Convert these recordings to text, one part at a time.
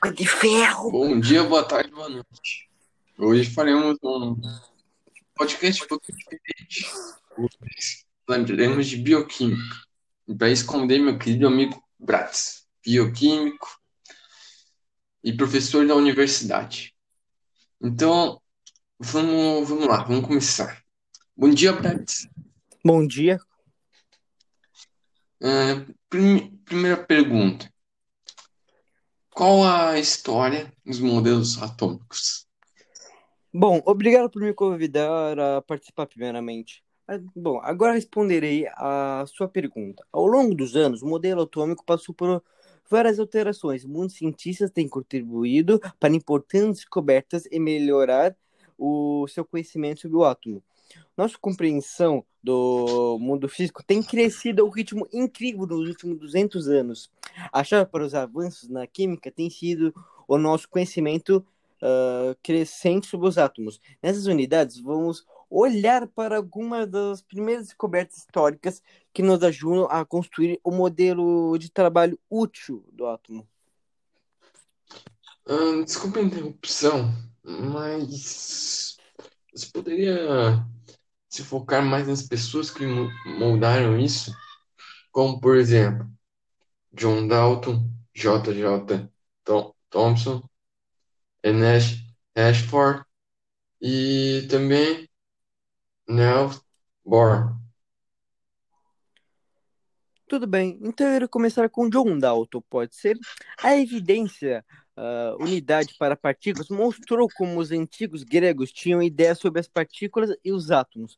água de ferro. Bom dia, boa tarde, boa noite. Hoje faremos um podcast um pouco diferente. Lembraremos de bioquímica. E para esconder meu querido amigo Bratz, bioquímico e professor da universidade. Então, vamos, vamos lá, vamos começar. Bom dia, Bratz. Bom dia. Uh, prim primeira pergunta. Qual a história dos modelos atômicos? Bom, obrigado por me convidar a participar primeiramente. Ah, bom, agora responderei a sua pergunta. Ao longo dos anos, o modelo atômico passou por várias alterações. Muitos cientistas têm contribuído para importantes descobertas e melhorar o seu conhecimento sobre o átomo. Nossa compreensão do mundo físico tem crescido a um ritmo incrível nos últimos 200 anos. A chave para os avanços na química tem sido o nosso conhecimento uh, crescente sobre os átomos. Nessas unidades, vamos olhar para algumas das primeiras descobertas históricas que nos ajudam a construir o modelo de trabalho útil do átomo. Hum, desculpa a interrupção, mas você poderia se focar mais nas pessoas que moldaram isso, como por exemplo John Dalton, J.J. Thompson, Ernest Ashford e também Niels Bohr. Tudo bem, então eu irei começar com John Dalton, pode ser? A evidência uh, unidade para partículas mostrou como os antigos gregos tinham ideias sobre as partículas e os átomos,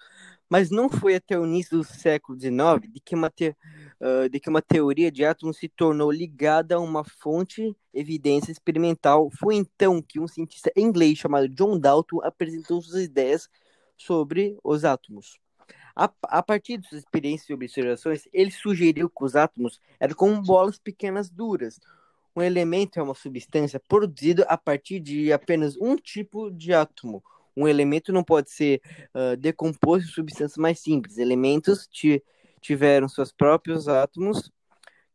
mas não foi até o início do século XIX de que uma, te, uh, de que uma teoria de átomos se tornou ligada a uma fonte evidência experimental. Foi então que um cientista inglês chamado John Dalton apresentou suas ideias sobre os átomos. A, a, partir de suas experiências e observações, ele sugeriu que os átomos eram como bolas pequenas duras, um elemento é uma substância produzida a partir de apenas um tipo de átomo. Um elemento não pode ser uh, decomposto em substâncias mais simples. Elementos tiveram seus próprios átomos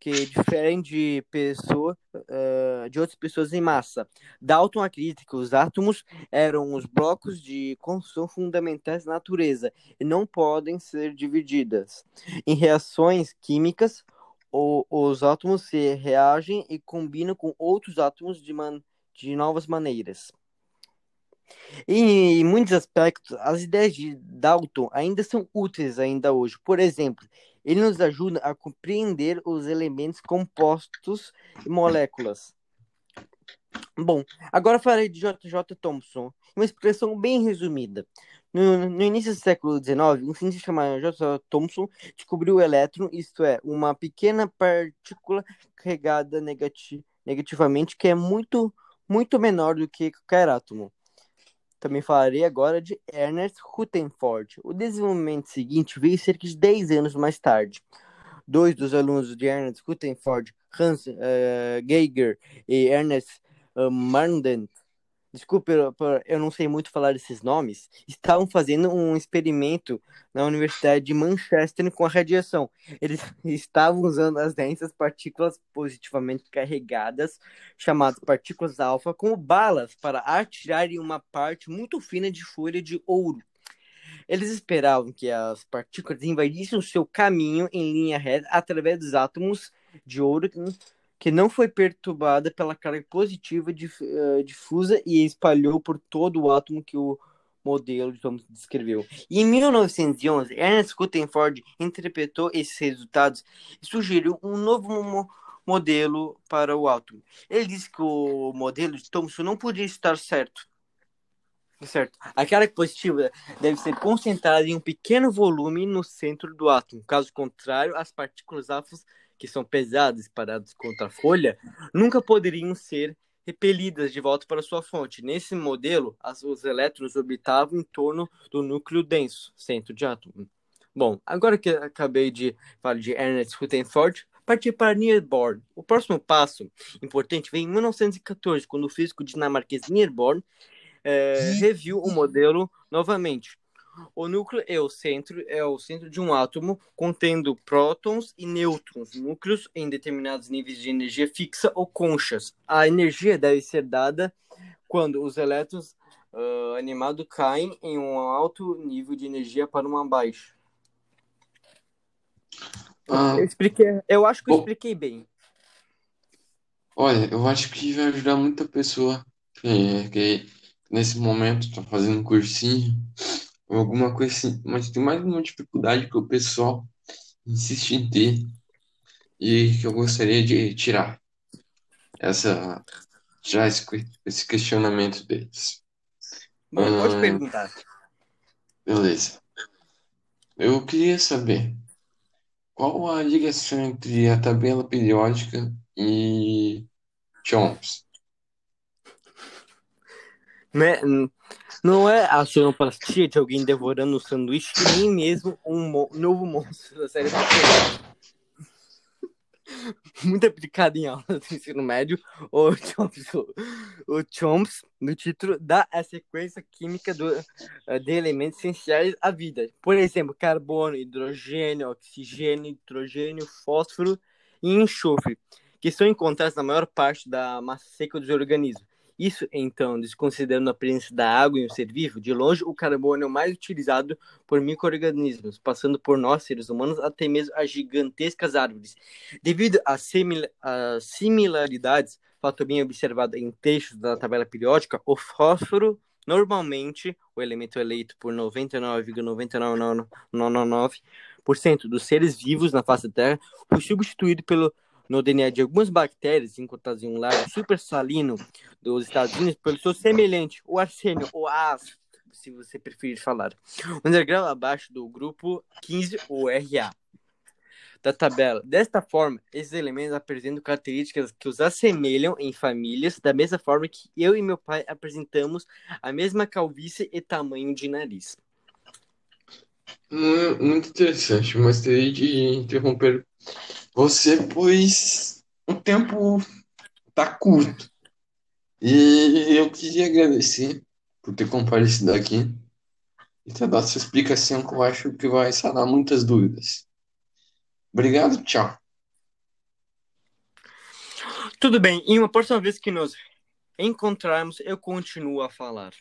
que diferem de pessoa, uh, de outras pessoas em massa. Dalton acredita que os átomos eram os blocos de construção fundamentais da natureza e não podem ser divididas. Em reações químicas, o, os átomos se reagem e combinam com outros átomos de, man, de novas maneiras. em muitos aspectos, as ideias de Dalton ainda são úteis ainda hoje. Por exemplo, ele nos ajuda a compreender os elementos compostos e moléculas. Bom, agora farei de J.J. Thomson, uma expressão bem resumida. No, no, início do século XIX, um cientista chamado J. Thomson descobriu o elétron, isto é, uma pequena partícula carregada negati negativamente que é muito, muito menor do que qualquer átomo. Também falarei agora de Ernest Rutherford. O desenvolvimento seguinte veio cerca de 10 anos mais tarde. Dois dos alunos de Ernest Rutherford, Hans uh, Geiger e Ernest uh, Marden, desculpe, eu não sei muito falar desses nomes, estavam fazendo um experimento na Universidade de Manchester com a radiação. Eles estavam usando as densas partículas positivamente carregadas, chamadas partículas alfa, como balas para atirarem uma parte muito fina de folha de ouro. Eles esperavam que as partículas invadissem o seu caminho em linha reta através dos átomos de ouro que não foi perturbada pela carga positiva uh, difusa e espalhou por todo o átomo que o modelo de Thomson descreveu. Em 1911, Ernest Rutherford interpretou esses resultados e sugeriu um novo mo modelo para o átomo. Ele disse que o modelo de Thomson não podia estar certo. Certo. A carga positiva deve ser concentrada em um pequeno volume no centro do átomo. Caso contrário, as partículas alfas que são pesadas e paradas contra a folha, nunca poderiam ser repelidas de volta para sua fonte. Nesse modelo, as, os elétrons orbitavam em torno do núcleo denso, centro de átomo. Bom, agora que acabei de falar de Ernest Rutherford, partir para Niels Bohr. O próximo passo importante vem em 1914, quando o físico dinamarquês Niels Bohr é, reviu o modelo novamente. O núcleo é o centro, é o centro de um átomo contendo prótons e nêutrons, núcleos em determinados níveis de energia fixa ou conchas. A energia deve ser dada quando os elétrons uh, animados caem em um alto nível de energia para uma baixa. Ah, Eu expliquei, eu acho que eu bom, expliquei bem. olha, eu acho que vai ajudar muita pessoa que, que nesse momento está fazendo um cursinho ou alguma coisa assim, mas tem mais uma dificuldade que o pessoal insiste em ter e que eu gostaria de tirar essa, tirar esse, esse questionamento deles. Bom, pode Ah, perguntar. beleza. Eu queria saber qual a ligação entre a tabela periódica e Chomps. Né? Não é a sonoplastia de alguém devorando um sanduíche, nem mesmo um mo- novo monstro da série Pokémon. Muito aplicado em aulas do ensino médio, o Chomps, o Chomps, no título, dá a sequência química do, eh, de elementos essenciais à vida. Por exemplo, carbono, hidrogênio, oxigênio, nitrogênio, fósforo e enxofre, que são encontrados na maior parte da massa seca dos organismos. Isso, então, desconsiderando a presença da água em um ser vivo, de longe o carbono é o mais utilizado por micro-organismos, passando por nós, seres humanos, até mesmo as gigantescas árvores. Devido às simil às similaridades, fato bem observado em textos da tabela periódica, o fósforo, normalmente, o elemento eleito por 99,999% dos seres vivos na face da Terra, foi substituído pelo no DNA de algumas bactérias encontradas em um lago supersalino dos Estados Unidos pelo seu semelhante, o arsênio, ou AS, se você preferir falar. Um degrau abaixo do grupo 15, o RA, da tabela. Desta forma, esses elementos apresentam características que os assemelham em famílias, da mesma forma que eu e meu pai apresentamos a mesma calvície e tamanho de nariz. Mu- Muito interessante, mas terei de interromper você, pois o tempo tá curto. E eu queria agradecer por ter comparecido aqui e ter dado essa explicação que eu acho que vai sanar muitas dúvidas. Obrigado, tchau. Tudo bem, e uma próxima vez que nos encontrarmos, eu continuo a falar.